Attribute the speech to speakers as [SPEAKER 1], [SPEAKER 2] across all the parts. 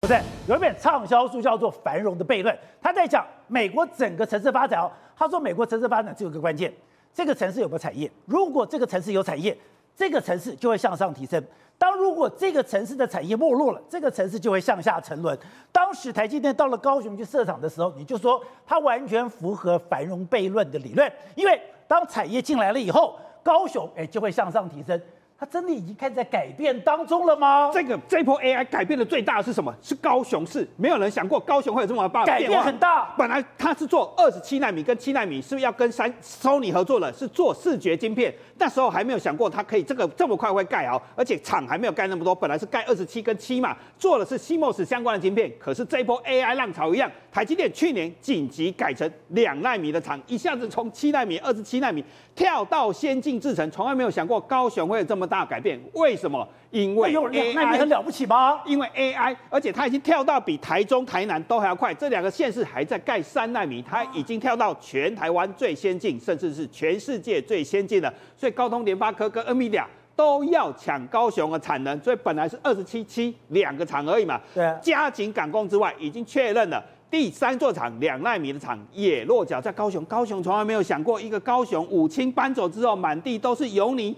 [SPEAKER 1] 不对，有一本畅销书叫做《繁荣的悖论》，他在讲美国整个城市发展哦。他说美国城市发展只有一个关键，这个城市有没有产业？如果这个城市有产业，这个城市就会向上提升。当如果这个城市的产业没落了，这个城市就会向下沉沦。当时台积电到了高雄去设厂的时候，你就说它完全符合繁荣悖论的理论，因为当产业进来了以后，高雄哎就会向上提升。它真的已经开始在改变当中了吗？
[SPEAKER 2] 这个这波 AI 改变的最大的是什么？是高雄市，没有人想过高雄会有这么大的
[SPEAKER 1] 改变很大。
[SPEAKER 2] 本来它是做二十七纳米跟七纳米，是不是要跟三 Sony 合作了？是做视觉晶片，那时候还没有想过它可以这个这么快会盖好，而且厂还没有盖那么多。本来是盖二十七跟七嘛，做的是 CMOS 相关的晶片。可是这一波 AI 浪潮一样，台积电去年紧急改成两纳米的厂，一下子从七纳米、二十七纳米跳到先进制程，从来没有想过高雄会有这么大改变。为什么？因为 AI
[SPEAKER 1] 那你很了不起吗？
[SPEAKER 2] 因为 AI，而且它已经跳到比台中、台南都还要快。这两个县市还在盖三纳米，它已经跳到全台湾最先进，甚至是全世界最先进的。所以高通、联发科跟 NVIDIA 都要抢高雄的产能。所以本来是二十七七两个厂而已嘛，
[SPEAKER 1] 对，
[SPEAKER 2] 加紧赶工之外，已经确认了第三座厂两纳米的厂也落脚在高雄。高雄从来没有想过，一个高雄五轻搬走之后，满地都是油泥。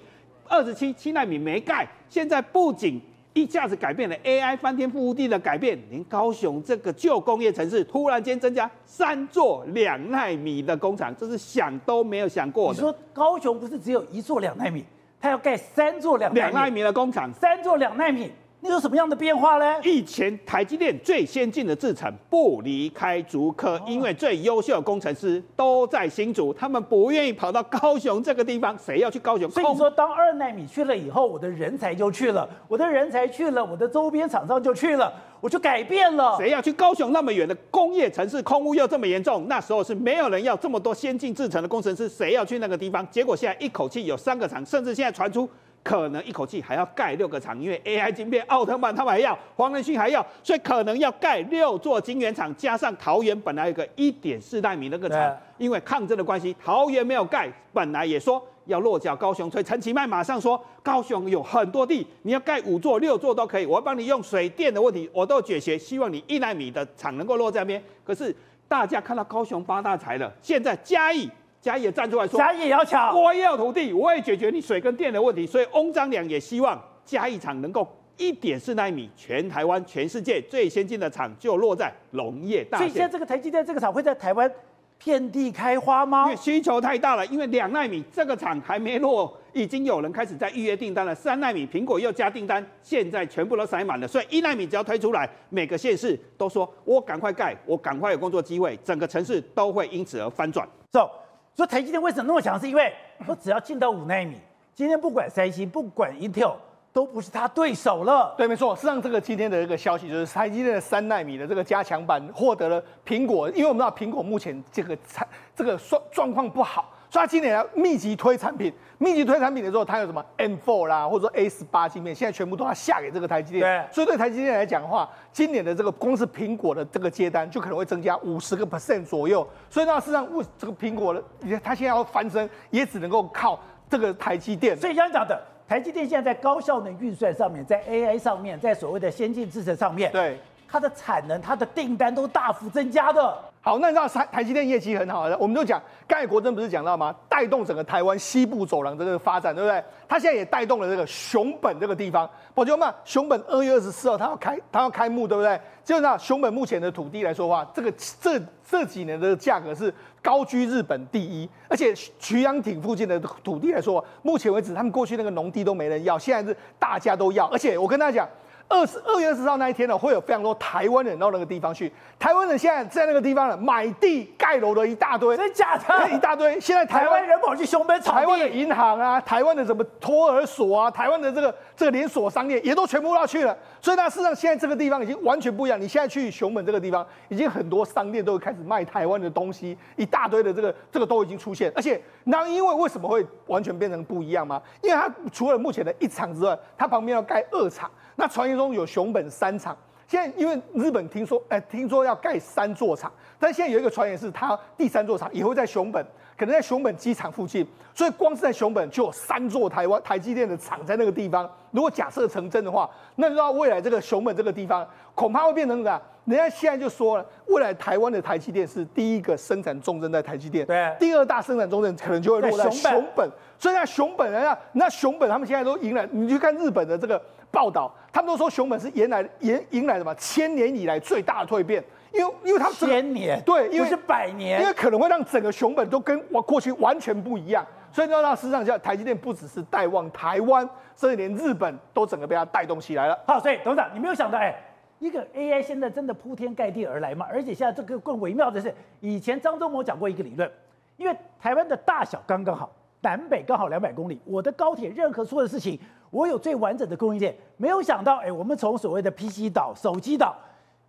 [SPEAKER 2] 二十七七纳米没盖，现在不仅一下子改变了 AI 翻天覆地的改变，连高雄这个旧工业城市突然间增加三座两纳米的工厂，这是想都没有想过的。
[SPEAKER 1] 你说高雄不是只有一座两纳米，它要盖三座两
[SPEAKER 2] 两纳米的工厂，
[SPEAKER 1] 三座两纳米。那有什么样的变化呢？
[SPEAKER 2] 以前台积电最先进的制程不离开竹科，因为最优秀的工程师都在新竹，他们不愿意跑到高雄这个地方。谁要去高雄？
[SPEAKER 1] 所以你说，当二奈米去了以后，我的人才就去了，我的人才去了，我的周边厂商就去了，我就改变了。
[SPEAKER 2] 谁要去高雄那么远的工业城市，空污又这么严重？那时候是没有人要这么多先进制程的工程师，谁要去那个地方？结果现在一口气有三个厂，甚至现在传出。可能一口气还要盖六个厂，因为 AI 晶片、奥特曼他们还要，黄仁勋还要，所以可能要盖六座晶圆厂，加上桃园本来有个一点四纳米那个厂，因为抗争的关系，桃园没有盖，本来也说要落脚高雄，所以陈其迈马上说高雄有很多地，你要盖五座、六座都可以，我要帮你用水电的问题我都解决，希望你一纳米的厂能够落在那边。可是大家看到高雄发大财了，现在嘉义。嘉义也站出来说，
[SPEAKER 1] 嘉义也要抢，
[SPEAKER 2] 我也有土地，我也解决你水跟电的问题。所以翁章良也希望嘉义厂能够一点四纳米，全台湾、全世界最先进的厂就落在农业大县。
[SPEAKER 1] 所以现在这个台积电这个厂会在台湾遍地开花吗？
[SPEAKER 2] 因为需求太大了，因为两纳米这个厂还没落，已经有人开始在预约订单了。三纳米苹果又加订单，现在全部都塞满了。所以一纳米只要推出来，每个县市都说我赶快盖，我赶快有工作机会，整个城市都会因此而翻转。
[SPEAKER 1] 走、so,。说台积电为什么那么强？是因为 我只要进到五纳米，今天不管三星，不管 Intel，都不是他对手了。
[SPEAKER 3] 对，没错。事实际上，这个今天的一个消息就是台积电的三纳米的这个加强版获得了苹果，因为我们知道苹果目前这个产这个状状况不好。所以他今年要密集推产品，密集推产品的时候，它有什么 M4 啦，或者说 A 十八芯片，现在全部都要下给这个台积电。
[SPEAKER 1] 对，所
[SPEAKER 3] 以对台积电来讲的话，今年的这个光是苹果的这个接单，就可能会增加五十个 percent 左右。所以那事实上，为这个苹果的，它现在要翻身，也只能够靠这个台积电。
[SPEAKER 1] 所以刚刚讲的，台积电现在在高效能运算上面，在 AI 上面，在所谓的先进制程上面，
[SPEAKER 3] 对
[SPEAKER 1] 它的产能、它的订单都大幅增加的。
[SPEAKER 3] 好，那你知道台台积电业绩很好的，我们就讲，刚才国珍不是讲到吗？带动整个台湾西部走廊的这个发展，对不对？他现在也带动了这个熊本这个地方。宝杰们，熊本二月二十四号它要开，它要开幕，对不对？就那熊本目前的土地来说的话，这个这这几年的价格是高居日本第一，而且渠阳町附近的土地来说，目前为止他们过去那个农地都没人要，现在是大家都要，而且我跟大家讲。二十二月二十号那一天呢，会有非常多台湾人到那个地方去。台湾人现在在那个地方呢，买地盖楼的一大堆，
[SPEAKER 1] 真假的？
[SPEAKER 3] 一大堆。现在台湾
[SPEAKER 1] 人跑去熊本炒地，
[SPEAKER 3] 台湾的银行啊，台湾的什么托儿所啊，台湾的这个这个连锁商店也都全部要去了。所以呢，事实上现在这个地方已经完全不一样。你现在去熊本这个地方，已经很多商店都会开始卖台湾的东西，一大堆的这个这个都已经出现。而且那因为为什么会完全变成不一样吗？因为它除了目前的一厂之外，它旁边要盖二厂。那传言中有熊本三厂，现在因为日本听说，哎，听说要盖三座厂，但现在有一个传言是，它第三座厂也会在熊本，可能在熊本机场附近，所以光是在熊本就有三座台湾台积电的厂在那个地方。如果假设成真的话，那就到未来这个熊本这个地方，恐怕会变成什么？人家现在就说了，未来台湾的台积电是第一个生产重镇在台积电，
[SPEAKER 1] 对，
[SPEAKER 3] 第二大生产重镇可能就会落在熊本。熊本所以那熊本人家，那熊本他们现在都迎来，你去看日本的这个。报道，他们都说熊本是迎来迎迎来什么千年以来最大的蜕变，因为因为他们
[SPEAKER 1] 千年
[SPEAKER 3] 对，因为
[SPEAKER 1] 是百年，
[SPEAKER 3] 因为可能会让整个熊本都跟我过去完全不一样，所以你知道事实上，叫台积电不只是带旺台湾，甚至连日本都整个被它带动起来了。
[SPEAKER 1] 好，所以董事长，你没有想到，哎，一个 AI 现在真的铺天盖地而来嘛？而且现在这个更微妙的是，以前张忠谋讲过一个理论，因为台湾的大小刚刚好，南北刚好两百公里，我的高铁任何出的事情。我有最完整的供应链，没有想到，哎，我们从所谓的 PC 岛、手机岛，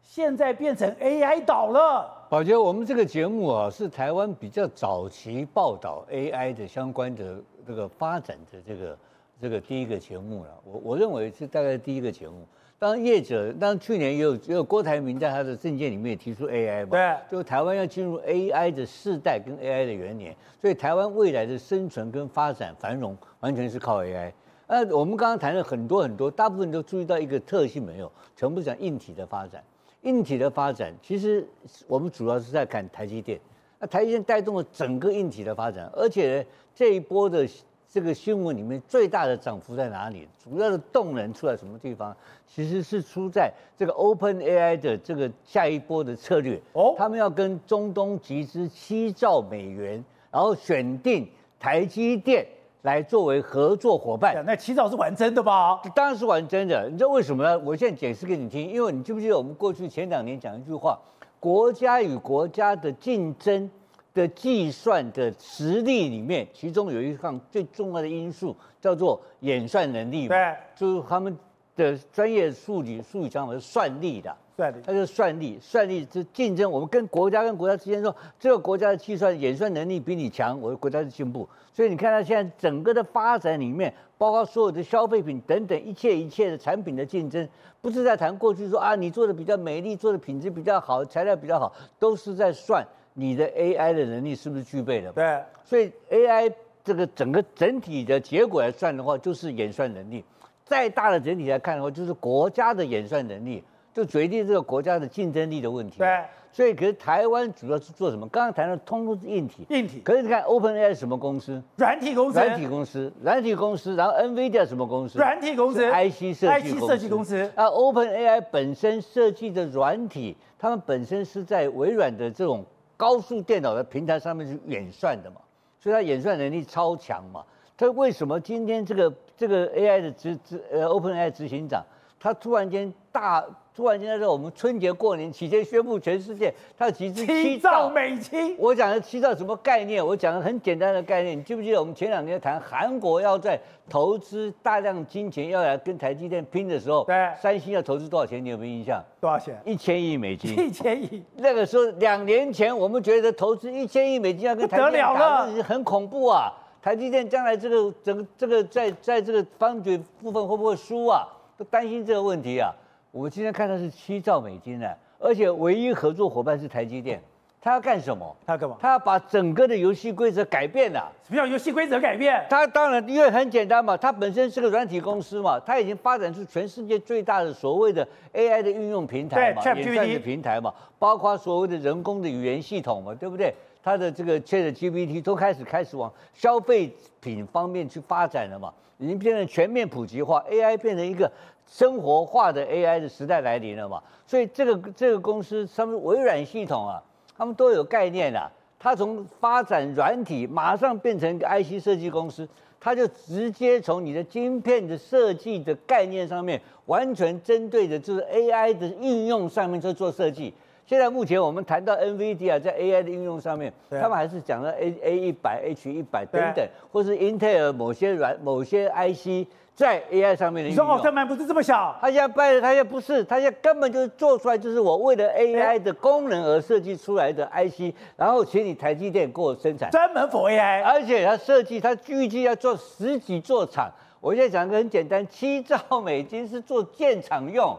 [SPEAKER 1] 现在变成 AI 岛了。
[SPEAKER 4] 宝杰，我们这个节目啊，是台湾比较早期报道 AI 的相关的这个发展的这个这个第一个节目了。我我认为是大概第一个节目。当然业者，当然去年也有也有郭台铭在他的政见里面也提出 AI 嘛，
[SPEAKER 1] 对，
[SPEAKER 4] 就台湾要进入 AI 的世代跟 AI 的元年，所以台湾未来的生存跟发展繁荣，完全是靠 AI。那我们刚刚谈了很多很多，大部分都注意到一个特性没有？全部讲硬体的发展。硬体的发展，其实我们主要是在看台积电。那台积电带动了整个硬体的发展，而且呢，这一波的这个新闻里面最大的涨幅在哪里？主要的动能出在什么地方？其实是出在这个 OpenAI 的这个下一波的策略。哦，他们要跟中东集资七兆美元，然后选定台积电。来作为合作伙伴，
[SPEAKER 1] 那七兆是玩真的吧？
[SPEAKER 4] 当然是玩真的。你知道为什么呢？我现在解释给你听。因为你记不记得我们过去前两年讲一句话：国家与国家的竞争的计算的实力里面，其中有一项最重要的因素叫做演算能力嘛。
[SPEAKER 1] 对，
[SPEAKER 4] 就是他们的专业术语术语讲法是算力的。
[SPEAKER 1] 算力，
[SPEAKER 4] 它就是算力，算力是竞争。我们跟国家跟国家之间说，这个国家的计算演算能力比你强，我的国家是进步。所以你看它现在整个的发展里面，包括所有的消费品等等一切一切的产品的竞争，不是在谈过去说啊，你做的比较美丽，做的品质比较好，材料比较好，都是在算你的 AI 的能力是不是具备了。
[SPEAKER 1] 对，
[SPEAKER 4] 所以 AI 这个整个整体的结果来算的话，就是演算能力。再大的整体来看的话，就是国家的演算能力。就决定这个国家的竞争力的问题。
[SPEAKER 1] 对，
[SPEAKER 4] 所以可是台湾主要是做什么？刚刚谈的通通是硬体。
[SPEAKER 1] 硬体。
[SPEAKER 4] 可是你看 OpenAI 是什么公司？
[SPEAKER 1] 软体公司。
[SPEAKER 4] 软体公司，软体公司。然后 NVIDIA 什么公司？
[SPEAKER 1] 软体公司。
[SPEAKER 4] IC 设计。
[SPEAKER 1] IC 设计公司。
[SPEAKER 4] 啊，OpenAI 本身设计的软体，他们本身是在微软的这种高速电脑的平台上面去演算的嘛，所以它演算能力超强嘛。它为什么今天这个这个 AI 的执执呃 OpenAI 执行长，他突然间大？突然间在我们春节过年期间宣布全世界他要集资
[SPEAKER 1] 七兆美金。
[SPEAKER 4] 我讲的七兆什么概念？我讲的很简单的概念，你记不记得我们前两天谈韩国要在投资大量金钱要来跟台积电拼的时候，
[SPEAKER 1] 对，
[SPEAKER 4] 三星要投资多少钱？你有没有印象？
[SPEAKER 1] 多少钱？
[SPEAKER 4] 一千亿美金。
[SPEAKER 1] 一千亿。
[SPEAKER 4] 那个时候两年前，我们觉得投资一千亿美金要跟台积电打，很恐怖啊！台积电将来这个整个这个在在这个 foundry 部分会不会输啊？都担心这个问题啊。我们今天看到是七兆美金呢，而且唯一合作伙伴是台积电，他要干什么？
[SPEAKER 1] 他要干嘛？
[SPEAKER 4] 他要把整个的游戏规则改变了。
[SPEAKER 1] 什么叫游戏规则改变？
[SPEAKER 4] 他当然因为很简单嘛，他本身是个软体公司嘛，他已经发展出全世界最大的所谓的 AI 的运用平台嘛，演算的平台嘛，包括所谓的人工的语言系统嘛，对不对？他的这个 ChatGPT 都开始开始往消费品方面去发展了嘛，已经变成全面普及化，AI 变成一个。生活化的 AI 的时代来临了嘛，所以这个这个公司，他们微软系统啊，他们都有概念啊。他从发展软体，马上变成一个 IC 设计公司，他就直接从你的晶片的设计的概念上面，完全针对的就是 AI 的应用上面在做设计。现在目前我们谈到 NVIDIA 在 AI 的应用上面，他们还是讲了 A A 一百、H 一百等等，或是英特尔某些软某些 IC。在 AI 上面的，你
[SPEAKER 1] 说奥特曼不是这么小？
[SPEAKER 4] 他现在掰了，他现在不是，他现在根本就是做出来，就是我为了 AI 的功能而设计出来的 IC，然后请你台积电给我生产，
[SPEAKER 1] 专门 for AI，
[SPEAKER 4] 而且他设计，他预计要做十几座厂。我现在讲个很简单，七兆美金是做建厂用，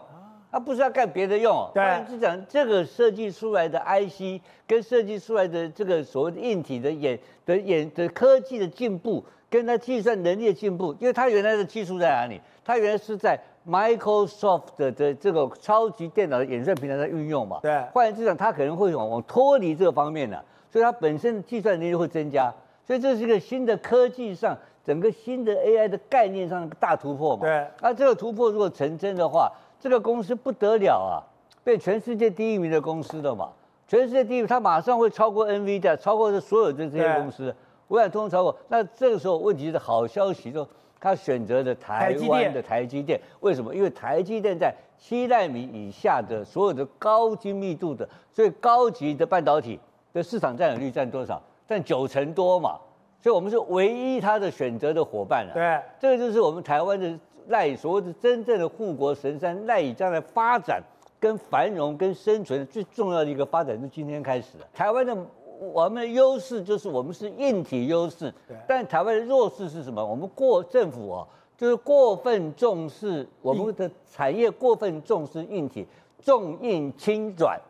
[SPEAKER 4] 他不是要干别的用。
[SPEAKER 1] 对，
[SPEAKER 4] 是讲这个设计出来的 IC 跟设计出来的这个所谓的硬体的演的演的科技的进步，跟它计算能力的进步，因为它原来的技术在哪里？它原来是在 Microsoft 的的这个超级电脑的演算平台在运用嘛。
[SPEAKER 1] 对，
[SPEAKER 4] 换言之讲，它可能会往往脱离这个方面的，所以它本身的计算能力会增加。所以这是一个新的科技上，整个新的 AI 的概念上的大突破嘛。
[SPEAKER 1] 对。
[SPEAKER 4] 那这个突破如果成真的话，这个公司不得了啊，变全世界第一名的公司了嘛。全世界第一名，它马上会超过 NVIDIA，超过这所有的这些公司，微软通通超过。那这个时候问题是好消息，就他选择的台湾的台积电。为什么？因为台积电在七纳米以下的所有的高精密度的最高级的半导体的市场占有率占多少？占九成多嘛，所以我们是唯一他的选择的伙伴了。
[SPEAKER 1] 对，
[SPEAKER 4] 这个就是我们台湾的赖以所谓的真正的护国神山，赖以将来发展、跟繁荣、跟生存最重要的一个发展，是今天开始的。台湾的我们的优势就是我们是硬体优势，但台湾的弱势是什么？我们过政府啊，就是过分重视我们的产业，过分重视硬体，重硬轻软。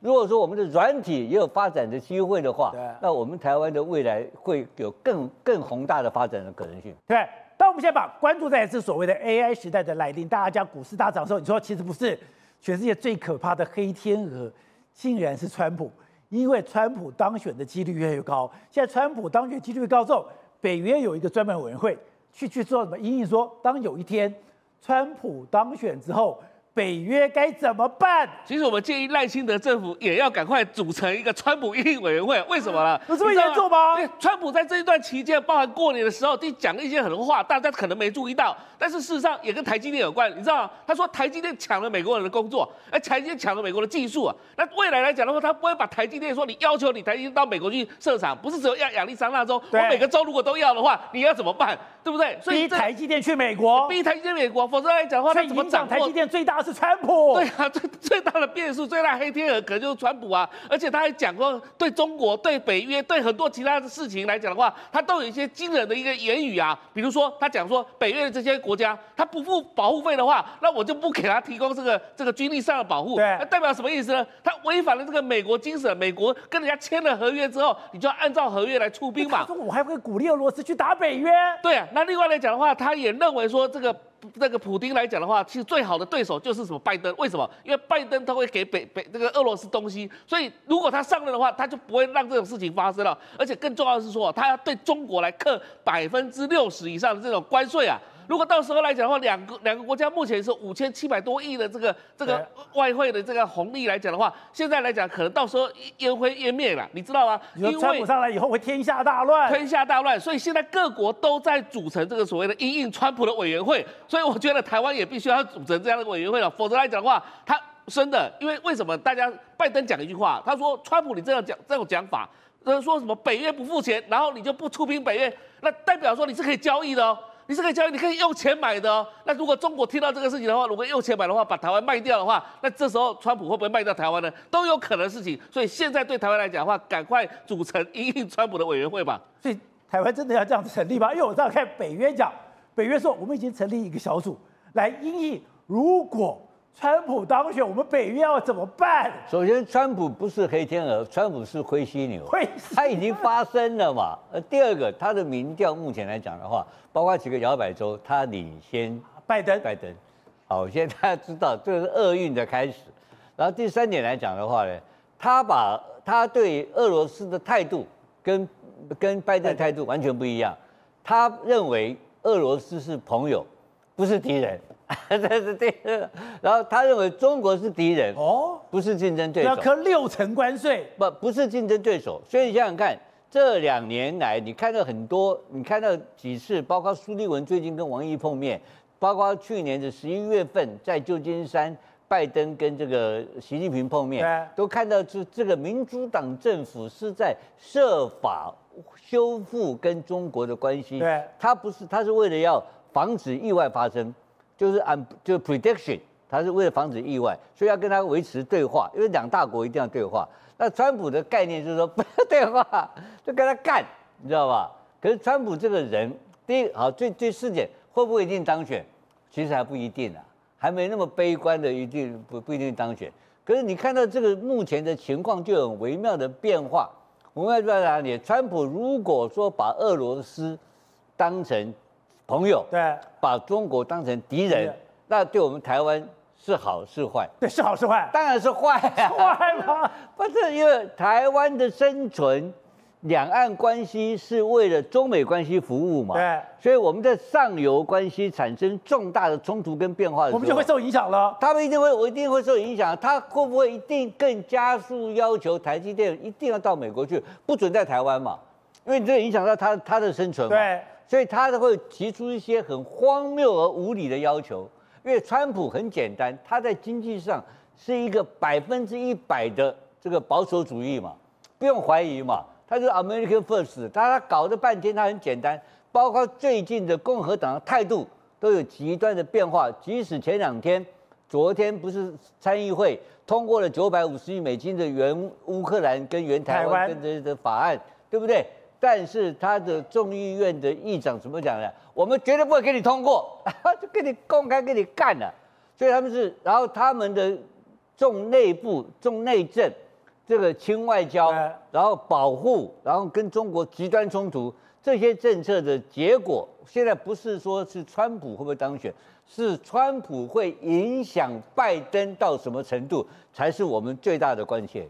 [SPEAKER 4] 如果说我们的软体也有发展的机会的话，那我们台湾的未来会有更更宏大的发展的可能性。
[SPEAKER 1] 对，当我们现在把关注在是所谓的 AI 时代的来临，大家讲股市大涨的时候，你说其实不是，全世界最可怕的黑天鹅，竟然是川普，因为川普当选的几率越来越高。现在川普当选几率越高之后，北约有一个专门委员会去去做什么？隐隐说，当有一天川普当选之后。北约该怎么办？
[SPEAKER 5] 其实我们建议赖清德政府也要赶快组成一个川普因应委员会。为什么呢？
[SPEAKER 1] 有这么严重吗？
[SPEAKER 5] 吗？川普在这一段期间，包含过年的时候，就讲了一些很多话，大家可能没注意到。但是事实上也跟台积电有关，你知道吗？他说台积电抢了美国人的工作，哎，台积电抢了美国的技术啊。那未来来讲的话，他不会把台积电说，你要求你台积电到美国去设厂，不是只有亚亚利桑那州，我每个州如果都要的话，你要怎么办？对不对？
[SPEAKER 1] 所以逼台积电去美国，
[SPEAKER 5] 逼台积电美国，否则来讲的话，他怎么掌
[SPEAKER 1] 台积电最大的是川普。
[SPEAKER 5] 对啊，最最大的变数，最大黑天鹅可能就是川普啊。而且他还讲过，对中国、对北约、对很多其他的事情来讲的话，他都有一些惊人的一个言语啊。比如说，他讲说，北约的这些国家，他不付保护费的话，那我就不给他提供这个这个军力上的保护。
[SPEAKER 1] 对，
[SPEAKER 5] 那代表什么意思呢？他违反了这个美国精神。美国跟人家签了合约之后，你就要按照合约来出兵嘛。
[SPEAKER 1] 他说我还会鼓励俄罗斯去打北约。
[SPEAKER 5] 对啊，那另外来讲的话。他也认为说，这个那个普丁来讲的话，其实最好的对手就是什么拜登？为什么？因为拜登他会给北北这个俄罗斯东西，所以如果他上任的话，他就不会让这种事情发生了。而且更重要的是说，他要对中国来克百分之六十以上的这种关税啊。如果到时候来讲的话，两个两个国家目前是五千七百多亿的这个这个外汇的这个红利来讲的话，现在来讲可能到时候烟灰烟灭了，你知道吗？
[SPEAKER 1] 因为川普上来以后会天下大乱，
[SPEAKER 5] 天下大乱，所以现在各国都在组成这个所谓的因应川普的委员会，所以我觉得台湾也必须要组成这样的委员会了，否则来讲的话，他真的，因为为什么大家拜登讲一句话，他说川普你这样讲这种讲法，呃说什么北约不付钱，然后你就不出兵北约，那代表说你是可以交易的哦。你是可以交易，你可以用钱买的哦。那如果中国听到这个事情的话，如果用钱买的话，把台湾卖掉的话，那这时候川普会不会卖掉台湾呢？都有可能的事情。所以现在对台湾来讲的话，赶快组成因应川普的委员会吧。
[SPEAKER 1] 所以台湾真的要这样子成立吗？因为我知道看北约讲，北约说我们已经成立一个小组来因应，如果。川普当选，我们北约要怎么办？
[SPEAKER 4] 首先，川普不是黑天鹅，川普是灰犀牛，
[SPEAKER 1] 灰，
[SPEAKER 4] 他已经发生了嘛。呃，第二个，他的民调目前来讲的话，包括几个摇摆州，他领先
[SPEAKER 1] 拜登。
[SPEAKER 4] 拜登，好，现在大家知道这个是厄运的开始。然后第三点来讲的话呢，他把他对俄罗斯的态度跟跟拜登的态度完全不一样。他认为俄罗斯是朋友，不是敌人。这是第二，然后他认为中国是敌人哦，不是竞争对手，
[SPEAKER 1] 要课六成关税，
[SPEAKER 4] 不不是竞争对手。所以你想想看，这两年来你看到很多，你看到几次，包括苏立文最近跟王毅碰面，包括去年的十一月份在旧金山，拜登跟这个习近平碰面，都看到这这个民主党政府是在设法修复跟中国的关系，
[SPEAKER 1] 对，
[SPEAKER 4] 他不是，他是为了要防止意外发生。就是按就是 prediction，他是为了防止意外，所以要跟他维持对话，因为两大国一定要对话。那川普的概念就是说 不要对话，就跟他干，你知道吧？可是川普这个人，第一好最最试点会不会一定当选，其实还不一定啊。还没那么悲观的，一定不不一定当选。可是你看到这个目前的情况就很微妙的变化。我们要在哪里？川普如果说把俄罗斯当成朋友，
[SPEAKER 1] 对，
[SPEAKER 4] 把中国当成敌人，那对我们台湾是好是坏？
[SPEAKER 1] 对，是好是坏？
[SPEAKER 4] 当然是坏啊！
[SPEAKER 1] 坏吗？
[SPEAKER 4] 不是，因为台湾的生存。两岸关系是为了中美关系服务嘛？
[SPEAKER 1] 对，
[SPEAKER 4] 所以我们在上游关系产生重大的冲突跟变化的时候，
[SPEAKER 1] 我们就会受影响了。
[SPEAKER 4] 他们一定会，我一定会受影响。他会不会一定更加速要求台积电一定要到美国去，不准在台湾嘛？因为你这影响到他他的生存嘛。
[SPEAKER 1] 对，
[SPEAKER 4] 所以他会提出一些很荒谬而无理的要求。因为川普很简单，他在经济上是一个百分之一百的这个保守主义嘛，不用怀疑嘛。他是 American First，他他搞了半天，他很简单，包括最近的共和党的态度都有极端的变化。即使前两天，昨天不是参议会通过了九百五十亿美金的援乌克兰跟援台湾跟这些的法案，对不对？但是他的众议院的议长怎么讲呢？我们绝对不会给你通过，就给你公开给你干了。所以他们是，然后他们的重内部、重内政。这个轻外交，然后保护，然后跟中国极端冲突，这些政策的结果，现在不是说是川普会不会当选，是川普会影响拜登到什么程度，才是我们最大的关切。